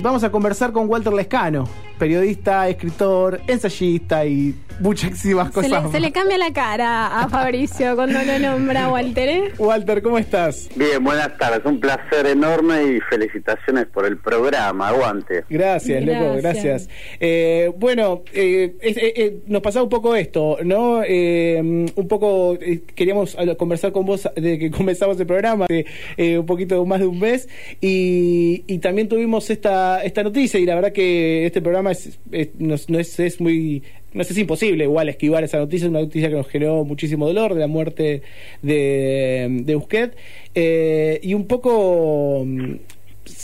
Vamos a conversar con Walter Lescano, periodista, escritor, ensayista y muchísimas Se cosas. le, más. se le cambia la cara a Fabricio cuando lo nombra Walter, ¿eh? Walter, ¿cómo estás? Bien, buenas tardes. Un placer enorme y felicitaciones por el programa. Aguante. Gracias, loco, Gracias. gracias. Eh, bueno, eh, eh, eh, nos pasaba un poco esto, ¿no? Eh, un poco eh, queríamos conversar con vos de que comenzamos el programa eh, un poquito más de un mes y, y también tuvimos esta esta noticia y la verdad que este programa es, es- no, no es, es muy no sé, es imposible igual esquivar esa noticia, una noticia que nos generó muchísimo dolor de la muerte de, de Busquet eh, y un poco mm,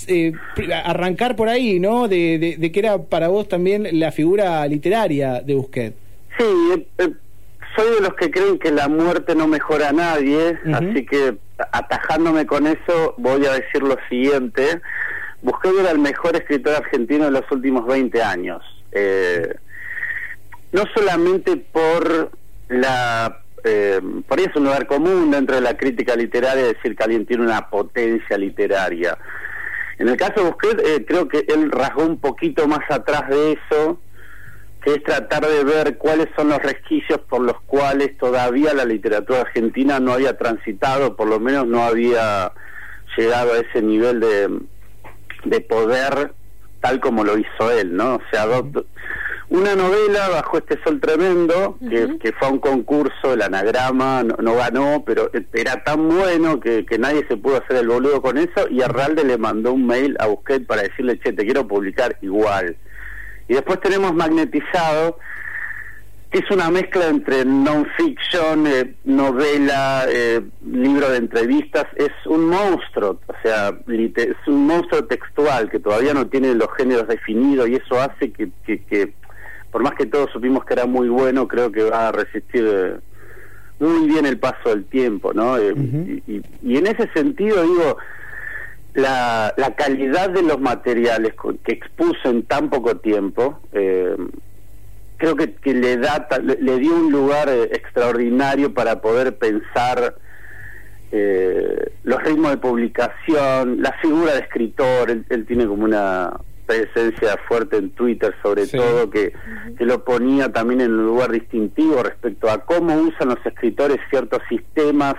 eh, arrancar por ahí, ¿no? De, de, de que era para vos también la figura literaria de Busquet. Sí, eh, eh, soy de los que creen que la muerte no mejora a nadie, así que atajándome con eso voy a decir lo siguiente. Busquet era el mejor escritor argentino de los últimos 20 años. Eh, no solamente por la... Eh, por ahí es un lugar común dentro de la crítica literaria decir que alguien tiene una potencia literaria. En el caso de Busquet, eh, creo que él rasgó un poquito más atrás de eso, que es tratar de ver cuáles son los resquicios por los cuales todavía la literatura argentina no había transitado, por lo menos no había llegado a ese nivel de, de poder tal como lo hizo él, ¿no? O sea, do- una novela bajo este sol tremendo, que, fue a un concurso, el anagrama, no, no ganó, pero era tan bueno que, que nadie se pudo hacer el boludo con eso, y Arralde le mandó un mail a Busquet para decirle, che, te quiero publicar igual. Y después tenemos Magnetizado, es una mezcla entre non-fiction, eh, novela, eh, libro de entrevistas, es un monstruo, o sea, es un monstruo textual que todavía no tiene los géneros definidos y eso hace que, que, que, por más que todos supimos que era muy bueno, creo que va a resistir eh, muy bien el paso del tiempo, ¿no? Y, y- y en ese sentido, digo, la, la calidad de los materiales que expuso en tan poco tiempo, eh, creo que, que le da le, le dio un lugar eh, extraordinario para poder pensar eh, los ritmos de publicación, la figura de escritor, él, él tiene como una presencia fuerte en Twitter sobre Sí. todo que, que lo ponía también en un lugar distintivo respecto a cómo usan los escritores ciertos sistemas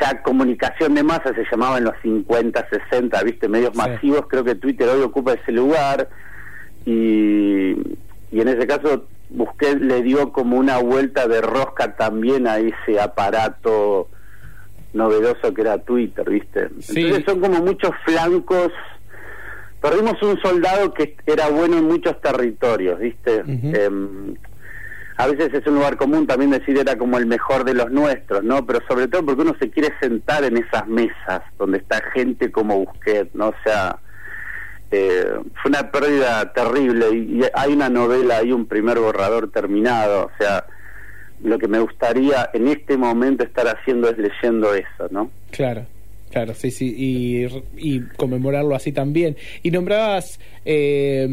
ya comunicación de masa se llamaba en los 50, 60, viste, medios Sí. masivos, creo que Twitter hoy ocupa ese lugar y, y en ese caso Busquets le dio como una vuelta de rosca también a ese aparato novedoso que era Twitter, viste. Sí. Entonces son como muchos flancos. Perdimos un soldado que era bueno en muchos territorios, viste. Em, a veces es un lugar común también decir era como el mejor de los nuestros, ¿no? Pero sobre todo porque uno se quiere sentar en esas mesas donde está gente como Busquets, ¿no? O sea, eh, fue una pérdida terrible y, hay una novela, hay un primer borrador terminado, o sea, lo que me gustaría en este momento estar haciendo es leyendo eso, ¿no? Claro. Claro, sí, sí, y, y conmemorarlo así también. Y nombrabas eh,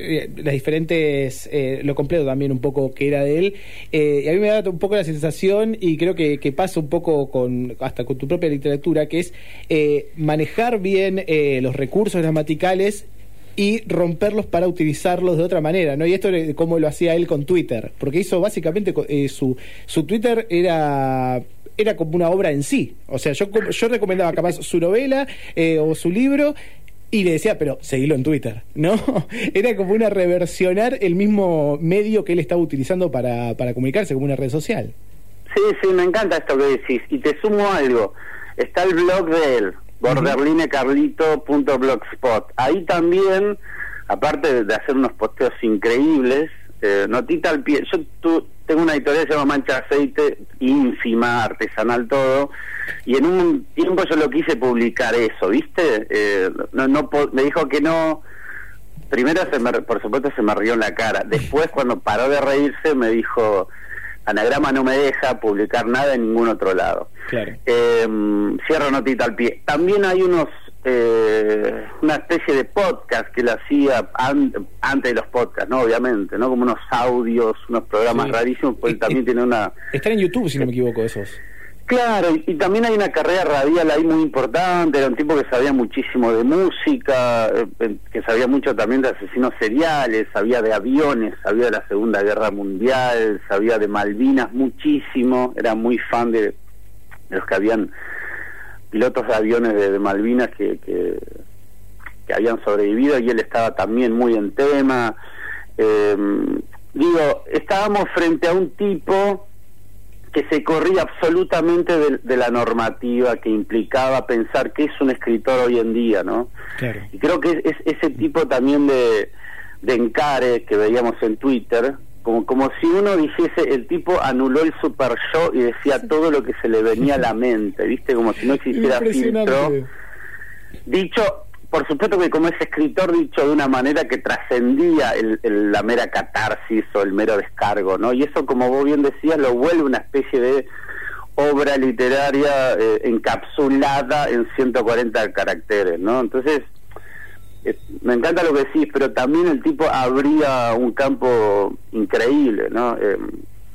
eh, las diferentes, eh, lo completo también un poco que era de él, eh, y a mí me da un poco la sensación, y creo que, que pasa un poco con hasta con tu propia literatura, que es manejar bien los recursos gramaticales y romperlos para utilizarlos de otra manera, ¿no? Y esto es como lo hacía él con Twitter, porque hizo básicamente su, su Twitter era era como una obra en sí. O sea, yo yo recomendaba capaz su novela eh, o su libro y le decía, pero seguilo en Twitter, ¿no? Era como una reversionar el mismo medio que él estaba utilizando para, para comunicarse, como una red social. Sí, sí, me encanta esto que decís. Y te sumo algo. Está el blog de él, borderlinecarlito.blogspot. Ahí también, aparte de- de hacer unos posteos increíbles, eh, notita al pie. Yo tu- tengo una editorial que se llama Mancha de Aceite, ínfima, artesanal todo, y en un tiempo yo lo quise publicar eso, ¿viste? Eh, no, no me dijo que no. Primero, se me, por supuesto, se me rió en la cara. Después, cuando paró de reírse, me dijo, Anagrama no me deja publicar nada en ningún otro lado. Claro. Eh, cierro notita al pie. También hay unos eh, una especie de podcast que él hacía an- antes de los podcasts, ¿no? Obviamente, ¿no? Como unos audios, unos programas Sí. rarísimos, él Eh, también eh, tiene una... Están en YouTube, si no me equivoco, esos. Claro, y, también hay una carrera radial ahí muy importante, era un tipo que sabía muchísimo de música, eh, que sabía mucho también de asesinos seriales, sabía de aviones, sabía de la Segunda Guerra Mundial, sabía de Malvinas muchísimo, era muy fan de, los que habían pilotos de aviones de, Malvinas que, que, habían sobrevivido y él estaba también muy en tema. Eh, digo, estábamos frente a un tipo que se corría absolutamente de, la normativa que implicaba pensar que es un escritor hoy en día, ¿no? Y creo que es, ese tipo también de, de encare que veíamos en Twitter, como, como si uno dijese, el tipo anuló el super show y decía todo lo que se le venía a la mente, ¿viste? Como si no existiera filtro. Dicho por supuesto que como ese escritor dicho de una manera que trascendía el, la mera catarsis o el mero descargo, ¿no? Y eso, como vos bien decías, lo vuelve una especie de obra literaria eh, encapsulada en 140 caracteres, ¿no? Entonces, me encanta lo que decís, pero también el tipo abría un campo increíble, ¿no? Eh,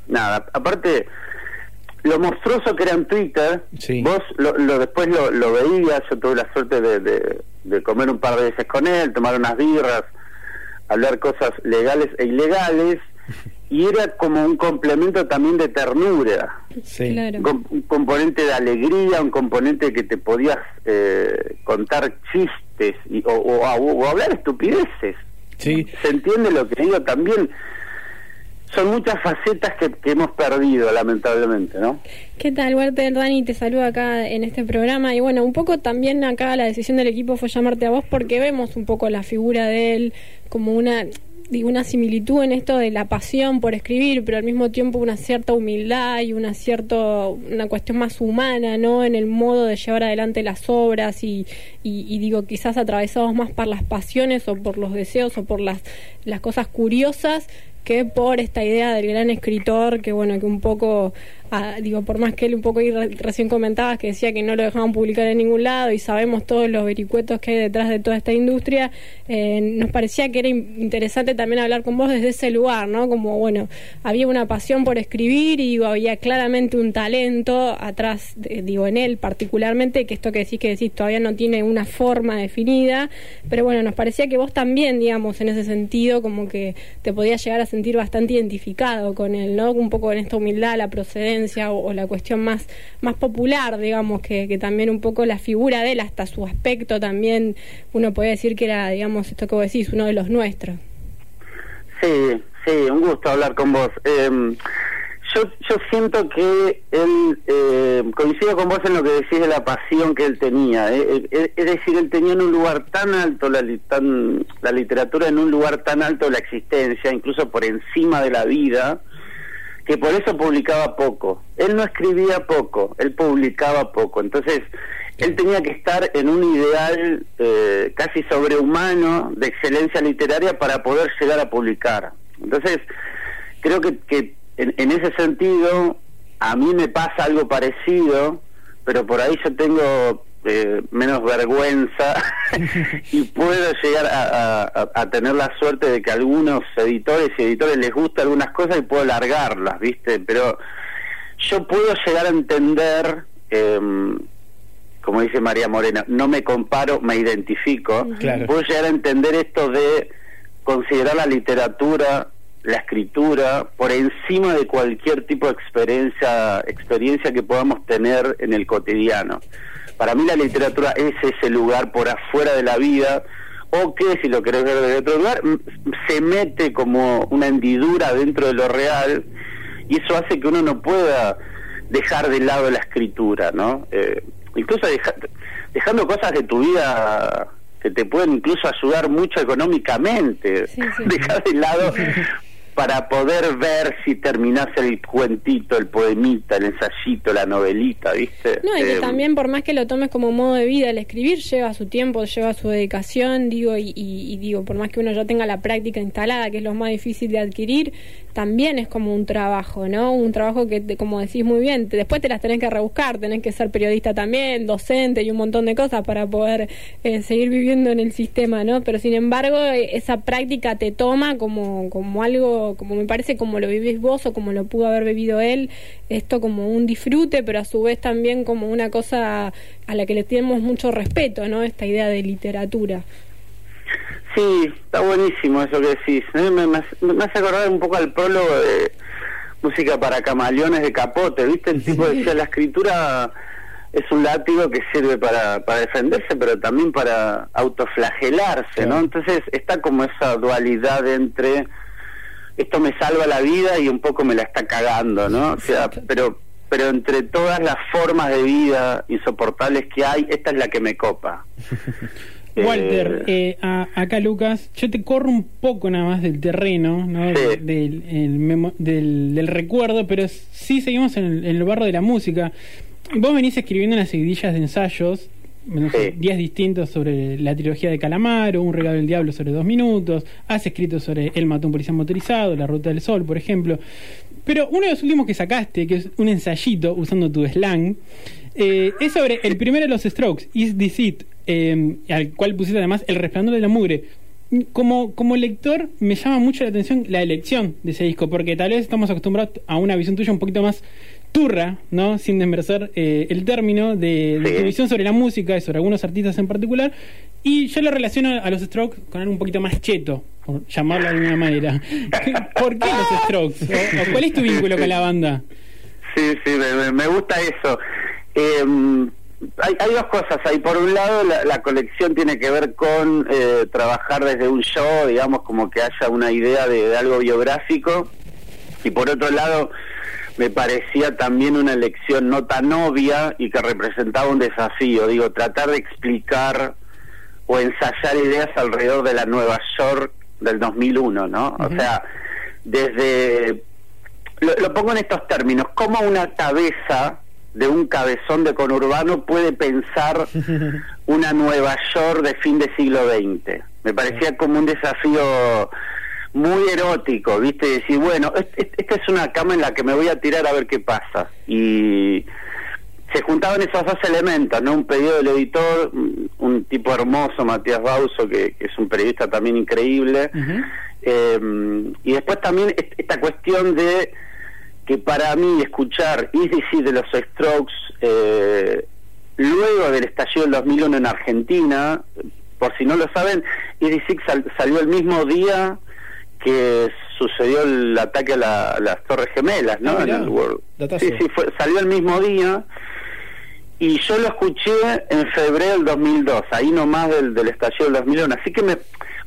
nada, aparte lo monstruoso que era en Twitter, vos lo, después lo, lo veías, yo tuve la suerte de, de, comer un par de veces con él, tomar unas birras, hablar cosas legales e ilegales, y era como un complemento también de ternura, un, componente de alegría, un componente que te podías eh, contar chistes y, o, o, hablar estupideces. Sí. ¿Se entiende lo que digo? También son muchas facetas que, hemos perdido, lamentablemente, ¿no? ¿Qué tal, Walter? Dani te saluda acá en este programa. Y bueno, un poco también acá la decisión del equipo fue llamarte a vos porque vemos un poco la figura de él como una digo, una similitud en esto de la pasión por escribir, pero al mismo tiempo una cierta humildad y una cierta, una cuestión más humana, ¿no? En el modo de llevar adelante las obras y, y, digo, quizás atravesados más por las pasiones o por los deseos o por las, las cosas curiosas que por esta idea del gran escritor que bueno que un poco digo, por más que él un poco ahí recién comentabas que decía que no lo dejaban publicar en ningún lado y sabemos todos los vericuetos que hay detrás de toda esta industria, eh, nos parecía que era interesante también hablar con vos desde ese lugar, ¿no? Como, bueno, había una pasión por escribir y había claramente un talento atrás, digo, en él particularmente, que esto que decís que decís todavía no tiene una forma definida, pero bueno, nos parecía que vos también, digamos, en ese sentido, como que te podías llegar a sentir bastante identificado con él, ¿no? Un poco en esta humildad, la procedencia o, la cuestión más, más popular, digamos, que, que, también un poco la figura de él, hasta su aspecto también, uno puede decir que era, digamos, esto que vos decís, uno de los nuestros. Sí, sí, un gusto hablar con vos. Em, yo, yo siento que él, eh, coincido con vos en lo que decís de la pasión que él tenía. Eh, eh, es decir, él tenía en un lugar tan alto la, tan, la literatura, en un lugar tan alto la existencia, incluso por encima de la vida, que por eso publicaba poco. Él no escribía poco, él publicaba poco. Entonces, él tenía que estar en un ideal eh, casi sobrehumano de excelencia literaria para poder llegar a publicar. Entonces, creo que, que en, en ese sentido, a mí me pasa algo parecido, pero por ahí yo tengo eh, menos vergüenza y puedo llegar a, tener la suerte de que algunos editores y editores les gusta algunas cosas y puedo largarlas, ¿viste? Pero yo puedo llegar a entender, em, como dice María Morena, no me comparo, me identifico, puedo llegar a entender esto de considerar la literatura la escritura por encima de cualquier tipo de experiencia experiencia que podamos tener en el cotidiano. Para mí la literatura es ese lugar por afuera de la vida, o que, si lo querés ver de otro lugar, se mete como una hendidura dentro de lo real, y eso hace que uno no pueda dejar de lado la escritura, ¿no? Eh, incluso dejando cosas de tu vida que te pueden incluso ayudar mucho económicamente, dejar de lado para poder ver si terminás el cuentito, el poemita, el ensayito, la novelita, ¿viste? No, y que eh, también por más que lo tomes como modo de vida, el escribir lleva su tiempo, lleva su dedicación, digo, y, digo, por más que uno ya tenga la práctica instalada, que es lo más difícil de adquirir, también es como un trabajo, ¿no? Un trabajo que, como decís muy bien, después te las tenés que rebuscar, tenés que ser periodista también, docente y un montón de cosas para poder eh, seguir viviendo en el sistema, ¿no? Pero sin embargo, esa práctica te toma como, como algo vivirlo, como me parece como lo vivís vos o como lo pudo haber vivido él, esto como un disfrute, pero a su vez también como una cosa a la que le tenemos mucho respeto, ¿no? Esta idea de literatura. Sí, está buenísimo eso que decís. Me, me, me hace acordar un poco al prólogo de música para camaleones de capote, ¿viste? El tipo decía, la escritura es un látigo que sirve para, para defenderse, pero también para autoflagelarse, ¿no? Entonces está como esa dualidad entre esto me salva la vida y un poco me la está cagando, ¿no? O sea, pero pero entre todas las formas de vida insoportables que hay, esta es la que me copa. Walter, eh, eh acá Lucas, yo te corro un poco nada más del terreno, ¿no? del, del, recuerdo, pero sí seguimos en el, barro de la música. Vos venís escribiendo unas seguidillas de ensayos, no días distintos sobre la trilogía de Calamaro, Un regalo del diablo sobre dos minutos, has escrito sobre El matón policía motorizado, La ruta del sol, por ejemplo. Pero uno de los últimos que sacaste, que es un ensayito usando tu slang, eh, es sobre el primero de los Strokes, Is This It, eh, al cual pusiste además El resplandor de la mugre. Como, como lector me llama mucho la atención la elección de ese disco, porque tal vez estamos acostumbrados a una visión tuya un poquito más turra, ¿no? Sin desmerecer eh, el término de, de tu visión sobre la música y sobre algunos artistas en particular. Y yo lo relaciono a los Strokes con algo un poquito más cheto, por llamarlo de alguna manera. ¿Por qué los Strokes? ¿Cuál es tu vínculo con la banda? Sí, sí, me, gusta eso. Eh, hay, hay, dos cosas ahí. Por un lado, la, colección tiene que ver con eh, trabajar desde un show, digamos, como que haya una idea de, algo biográfico. Y por otro lado, me parecía también una elección no tan obvia y que representaba un desafío. Digo, tratar de explicar o ensayar ideas alrededor de la Nueva York del 2001, ¿no? O sea, desde... Lo, lo pongo en estos términos, como una cabeza de un cabezón de conurbano puede pensar una Nueva York de fin de siglo XX. Me parecía como un desafío muy erótico, ¿viste? Decir, bueno, esta es una cama en la que me voy a tirar a ver qué pasa. Y se juntaban esos dos elementos, ¿no? Un pedido del editor, un tipo hermoso, Matías Bauso, que, es un periodista también increíble. Eh, y después también esta cuestión de que para mí escuchar Easy de los Strokes eh, luego del estallido del 2001 en Argentina, por si no lo saben, Easy salió el mismo día que sucedió el ataque a, las Torres Gemelas, ¿no? Ah, sí, sí, fue, salió el mismo día y yo lo escuché en febrero del 2002, ahí nomás del, del estallido del 2001, así que me,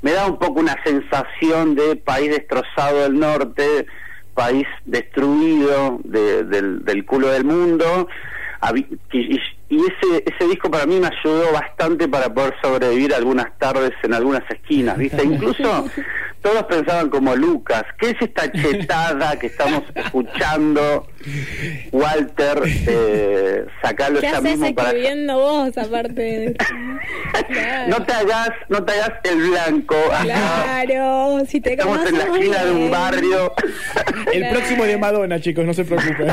me da un poco una sensación de país destrozado del norte, país destruido del, del, culo del mundo. Y, ese, ese disco para mí me ayudó bastante para poder sobrevivir algunas tardes en algunas esquinas, ¿viste? Incluso todos pensaban como Lucas, ¿qué es esta chetada que estamos escuchando? Walter, eh, sacalo ya mismo para escribiendo vos aparte de... no te hagas, no te hagas el blanco. Claro, si te Estamos en la esquina de un barrio. el próximo de Madonna, chicos, no se preocupen.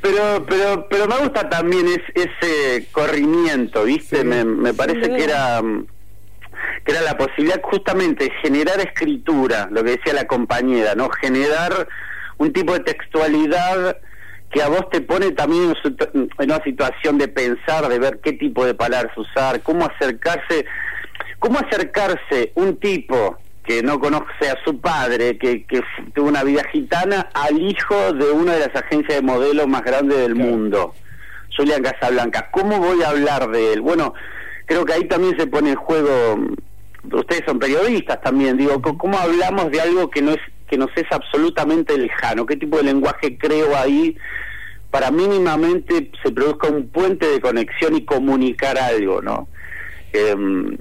pero pero pero me gusta también ese corrimiento, ¿viste? me, me parece que era que era la posibilidad justamente de generar escritura, lo que decía la compañera, ¿no? Generar un tipo de textualidad que a vos te pone también en una situación de pensar, de ver qué tipo de palabras usar, cómo acercarse, cómo acercarse un tipo que no conoce a su padre, que, que tuvo una vida gitana, al hijo de una de las agencias de modelos más grandes del mundo, Julián Casablanca. ¿Cómo voy a hablar de él? Bueno, creo que ahí también se pone en juego, ustedes son periodistas también, digo, ¿cómo hablamos de algo que no es que nos es absolutamente lejano? ¿Qué tipo de lenguaje creo ahí para mínimamente se produzca un puente de conexión y comunicar algo, ¿no? Em,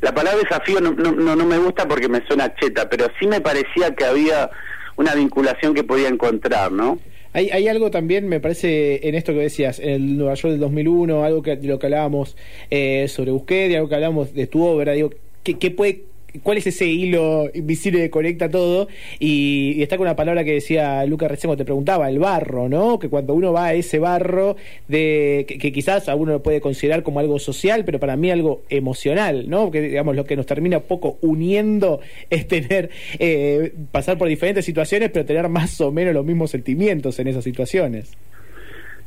la palabra desafío no, no, no me gusta porque me suena cheta, pero sí me parecía que había una vinculación que podía encontrar, ¿no? Hay, hay algo también, me parece, en esto que decías, el Nueva York del 2001, algo que de lo que hablábamos eh, sobre Busquets, algo que hablábamos de tu obra, digo, ¿qué, qué puede cuál es ese hilo invisible que conecta todo. Y, está con una palabra que decía Lucas recién te preguntaba, el barro, ¿no? Que cuando uno va a ese barro, de que, quizás a uno lo puede considerar como algo social, pero para mí algo emocional, ¿no? Que digamos lo que nos termina poco uniendo es tener, eh, pasar por diferentes situaciones, pero tener más o menos los mismos sentimientos en esas situaciones.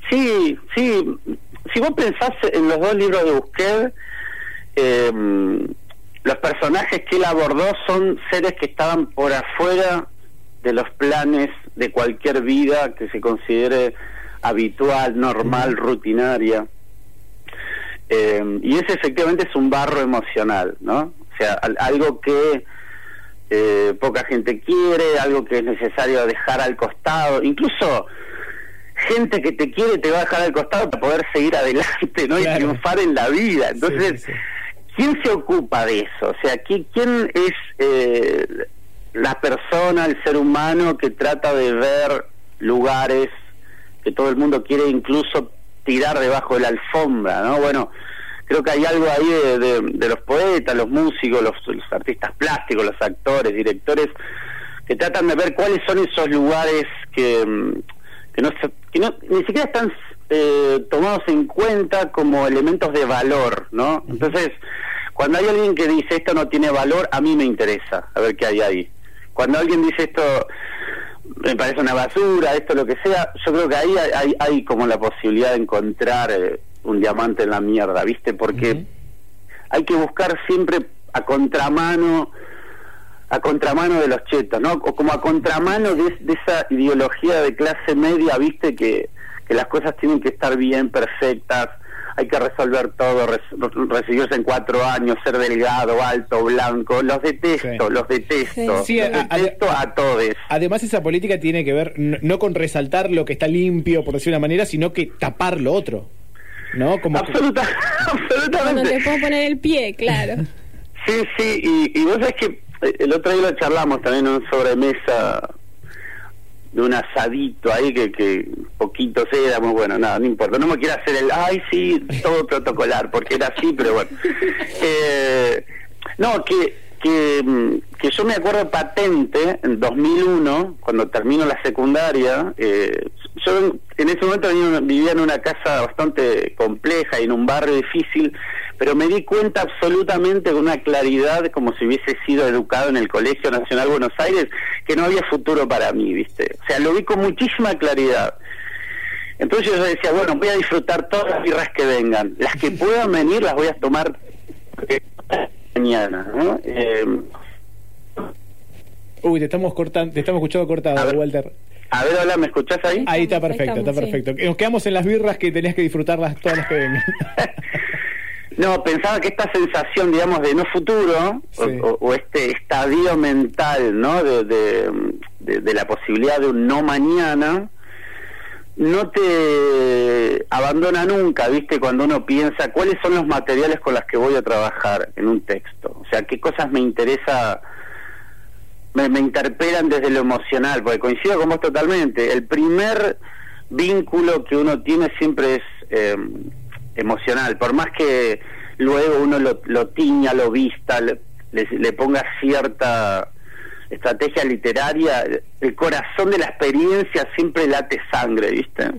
Sí, sí. Si vos pensás en los dos libros de Busquets, eh, los personajes que él abordó son seres que estaban por afuera de los planes de cualquier vida que se considere habitual, normal, rutinaria. Eh, y ese efectivamente es un barro emocional, ¿no? O sea, algo que eh, poca gente quiere, algo que es necesario dejar al costado, incluso gente que te quiere te va a dejar al costado para poder seguir adelante, ¿no? Y triunfar en la vida. Entonces, ¿quién se ocupa de eso? O sea, ¿quién es eh, la persona, el ser humano que trata de ver lugares que todo el mundo quiere incluso tirar debajo de la alfombra, ¿no? Bueno, creo que hay algo ahí de, los poetas, los músicos, los, artistas plásticos, los actores, directores, que tratan de ver cuáles son esos lugares que, mm, que, no, que no, ni siquiera están eh, tomados en cuenta como elementos de valor, ¿no? Entonces, cuando hay alguien que dice esto no tiene valor, a mí me interesa, a ver qué hay ahí. Cuando alguien dice esto me parece una basura, esto lo que sea, yo creo que ahí hay, hay, como la posibilidad de encontrar eh, un diamante en la mierda, ¿viste? Porque hay que buscar siempre a contramano a contramano de los chetos, ¿no? O como a contramano de, esa ideología de clase media, ¿viste? Que, que las cosas tienen que estar bien, perfectas, hay que resolver todo, recibirse en cuatro años, ser delgado, alto, blanco, los detesto, los detesto, sí. los detesto a, todos. Además esa política tiene que ver no con resaltar lo que está limpio, por decir una manera, sino que tapar lo otro. ¿no? Como absolutamente. Cuando te puedo poner el pie, claro. Sí, sí, y, y vos sabés que eh, el otro día lo charlamos también en una sobremesa de un asadito ahí que, que poquitos éramos, bueno, nada, no importa, no me quiero hacer el, ay, sí, todo protocolar, porque era así, pero bueno. Eh, no, que, que, mm, que yo me acuerdo patente, en 2001, cuando termino la secundaria, eh, yo en ese momento vivía en una casa bastante compleja y en un barrio difícil, pero me di cuenta absolutamente con una claridad, como si hubiese sido educado en el Colegio Nacional Buenos Aires, que no había futuro para mí, ¿viste? O sea, lo vi con muchísima claridad. Entonces yo decía, bueno, voy a disfrutar todas las birras que vengan. Las que puedan venir las voy a tomar mañana, ¿no? Eh, Uy, te estamos cortando, te estamos escuchando cortado, Walter. A ver, hola, ¿me escuchás ahí? Ahí está perfecto, está perfecto. Nos quedamos en las birras que tenías que disfrutarlas todas las que vengan. no, pensaba que esta sensación, digamos, de no futuro, o, este estadio mental, ¿no? De, de, la posibilidad de un no mañana, no te abandona nunca, ¿viste? Cuando uno piensa cuáles son los materiales con los que voy a trabajar en un texto. O sea, qué cosas me interesa me, interpelan desde lo emocional, porque coincido con vos totalmente. El primer vínculo que uno tiene siempre es em, emocional, por más que luego uno lo, lo tiña, lo vista, le, le, ponga cierta estrategia literaria, el corazón de la experiencia siempre late sangre, ¿viste?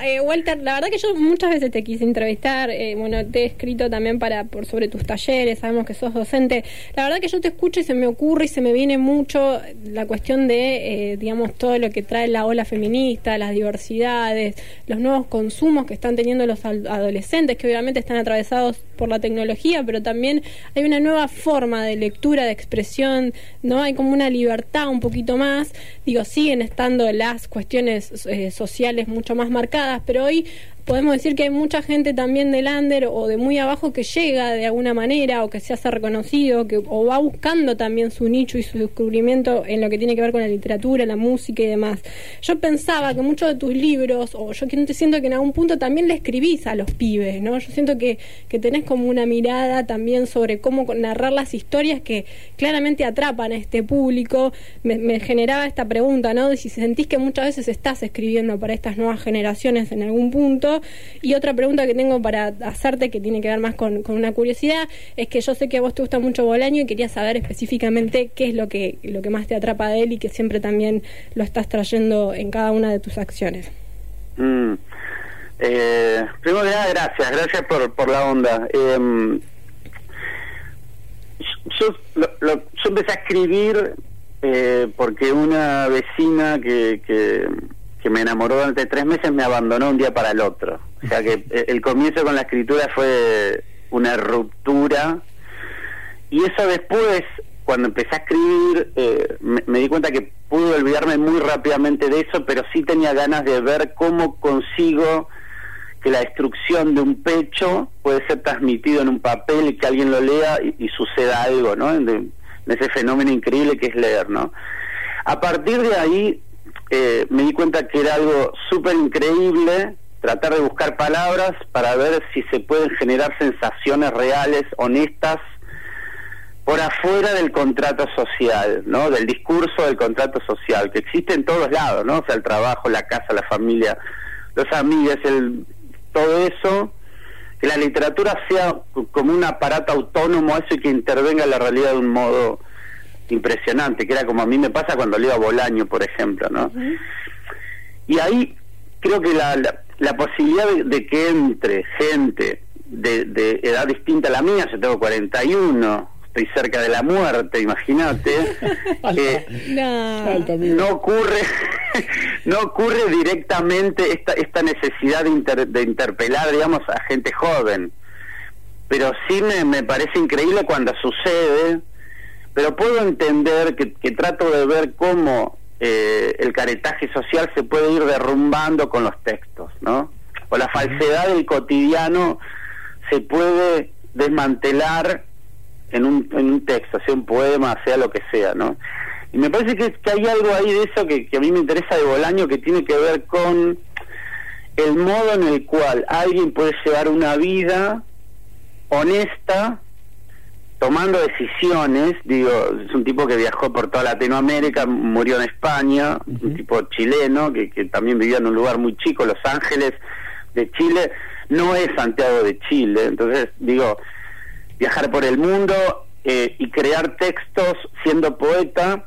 Eh, Walter, la verdad que yo muchas veces te quise entrevistar, eh, bueno, te he escrito también para por sobre tus talleres, sabemos que sos docente. La verdad que yo te escucho y se me ocurre y se me viene mucho la cuestión de, eh, digamos, todo lo que trae la ola feminista, las diversidades, los nuevos consumos que están teniendo los adolescentes, que obviamente están atravesados por la tecnología, pero también hay una nueva forma de lectura, de expresión, ¿no? Hay como una libertad un poquito más. Digo, siguen estando las cuestiones sociales mucho más marcadas pero hoy podemos decir que hay mucha gente también del under o de muy abajo que llega de alguna manera o que se hace reconocido que, o va buscando también su nicho y su descubrimiento en lo que tiene que ver con la literatura, la música y demás. Yo pensaba que muchos de tus libros, o yo te siento que en algún punto también le escribís a los pibes, ¿no? Yo siento que, que tenés como una mirada también sobre cómo narrar las historias que claramente atrapan a este público. Me, me generaba esta pregunta, ¿no? De si sentís que muchas veces estás escribiendo para estas nuevas generaciones en algún punto Y otra pregunta que tengo para hacerte, que tiene que ver más con, una curiosidad, es que yo sé que a vos te gusta mucho Bolaño y quería saber específicamente qué es lo que, lo que más te atrapa de él y que siempre también lo estás trayendo en cada una de tus acciones. Mm. Eh, primero de nada, gracias, gracias por, por la onda. Eh, yo, yo empecé a escribir eh, porque una vecina que, que, me enamoró durante tres meses me abandonó un día para el otro. O sea que el comienzo con la escritura fue una ruptura y eso después, cuando empecé a escribir, eh, me, me, di cuenta que pude olvidarme muy rápidamente de eso, pero sí tenía ganas de ver cómo consigo que la destrucción de un pecho puede ser transmitido en un papel y que alguien lo lea y, suceda algo, ¿no? En, ese fenómeno increíble que es leer, ¿no? A partir de ahí eh, me di cuenta que era algo súper increíble tratar de buscar palabras para ver si se pueden generar sensaciones reales, honestas, por afuera del contrato social, ¿no? Del discurso del contrato social, que existe en todos lados, ¿no? O sea, el trabajo, la casa, la familia, los amigos, el todo eso, que la literatura sea como un aparato autónomo, eso y que intervenga en la realidad de un modo impresionante, que era como a mí me pasa cuando leo a Bolaño, por ejemplo, ¿no? Y ahí creo que la, la, posibilidad de, que entre gente de, de edad distinta a la mía, yo tengo 41, estoy cerca de la muerte, imagínate. no. ocurre, no ocurre directamente esta, esta necesidad de, de interpelar, digamos, a gente joven. Pero sí me, me parece increíble cuando sucede, pero puedo entender que, que trato de ver cómo eh, el caretaje social se puede ir derrumbando con los textos, ¿no? O la falsedad del cotidiano se puede desmantelar en un, en un texto, sea un poema, sea lo que sea, ¿no? Y me parece que, que hay algo ahí de eso que, que, a mí me interesa de Bolaño que tiene que ver con el modo en el cual alguien puede llevar una vida honesta, tomando decisiones, digo, es un tipo que viajó por toda Latinoamérica, murió en España, un tipo chileno que, que también vivía en un lugar muy chico, Los Ángeles de Chile, no es Santiago de Chile, entonces digo, viajar por el mundo eh, y crear textos siendo poeta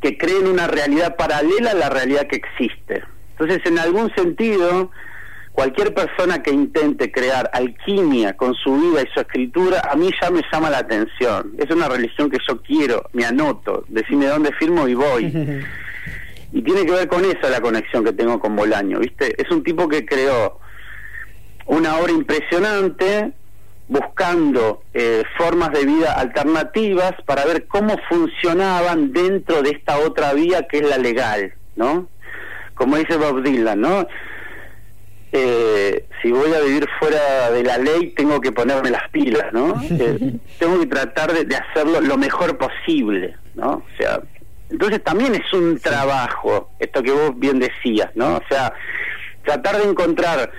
que creen una realidad paralela a la realidad que existe. Entonces, en algún sentido, cualquier persona que intente crear alquimia con su vida y su escritura, a mí ya me llama la atención. Es una religión que yo quiero, me anoto, decime dónde firmo y voy. y tiene que ver con eso la conexión que tengo con Bolaño, ¿viste? Es un tipo que creó una obra impresionante buscando eh, formas de vida alternativas para ver cómo funcionaban dentro de esta otra vía que es la legal, ¿no? Como dice Bob Dylan, ¿no? Eh, si voy a vivir fuera de la ley tengo que ponerme las pilas, ¿no? Eh, tengo que tratar de, de, hacerlo lo mejor posible, ¿no? O sea, entonces también es un trabajo, esto que vos bien decías, ¿no? O sea, tratar de encontrar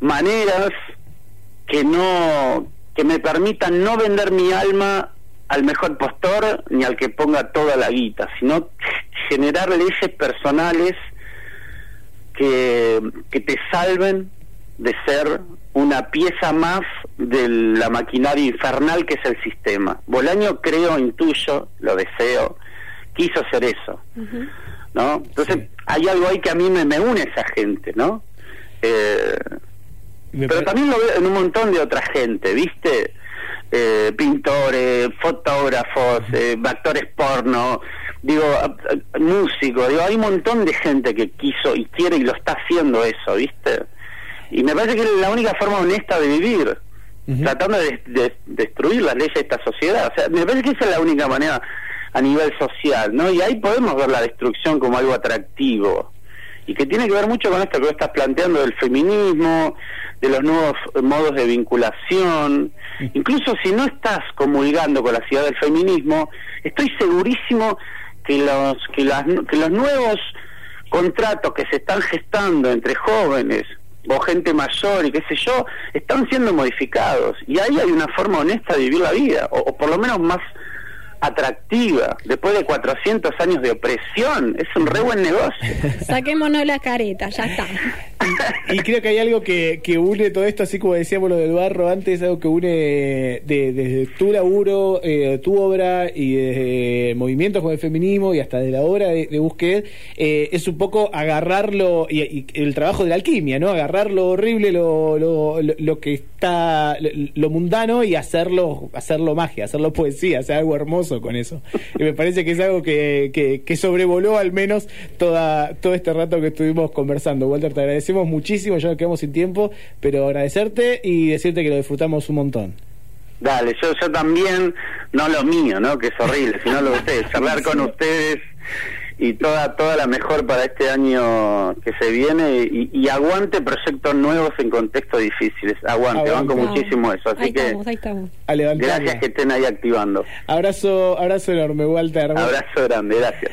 maneras que no que me permitan no vender mi alma al mejor postor ni al que ponga toda la guita, sino generar leyes personales que, que te salven de ser una pieza más de la maquinaria infernal que es el sistema. Bolaño creo, intuyo, lo deseo, quiso ser eso, ¿no? Entonces hay algo ahí que a mí me, me une esa gente, ¿no? Eh, pero también lo veo en un montón de otra gente, ¿viste? Eh, pintores, fotógrafos, eh, actores porno, digo, músicos, digo, hay un montón de gente que quiso y quiere y lo está haciendo eso, ¿viste? Y me parece que es la única forma honesta de vivir, tratando de, destruir las leyes de esta sociedad. O sea, me parece que esa es la única manera a nivel social, ¿no? Y ahí podemos ver la destrucción como algo atractivo y que tiene que ver mucho con esto que vos estás planteando del feminismo, de los nuevos modos de vinculación. Incluso si no estás comulgando con la ciudad del feminismo, estoy segurísimo que los, que, las, que los nuevos contratos que se están gestando entre jóvenes o gente mayor y qué sé yo, están siendo modificados. Y ahí hay una forma honesta de vivir la vida, o, por lo menos más atractiva después de 400 años de opresión. Es un re buen negocio. Saquémonos la careta, ya está. Y, creo que hay algo que, que, une todo esto, así como decíamos lo del barro antes, algo que une desde tu laburo, eh, tu obra y desde movimientos como el feminismo y hasta de la obra de, de Busquet, eh, es un poco agarrarlo y, el trabajo de la alquimia, ¿no? Agarrar lo horrible, lo, lo, lo, que está, lo, mundano y hacerlo, hacerlo magia, hacerlo poesía, hacer algo hermoso con eso. Y me parece que es algo que, que, sobrevoló al menos toda, todo este rato que estuvimos conversando. Walter, te agradecemos muchísimo, ya nos quedamos sin tiempo, pero agradecerte y decirte que lo disfrutamos un montón. Dale, yo, yo también, no lo mío, ¿no? Que es horrible, sino lo de ustedes, hablar con ustedes y toda toda la mejor para este año que se viene y, aguante proyectos nuevos en contextos difíciles. Aguante, banco muchísimo eso. Así que gracias que estén ahí activando. Abrazo, abrazo enorme, Walter. Abrazo grande, gracias.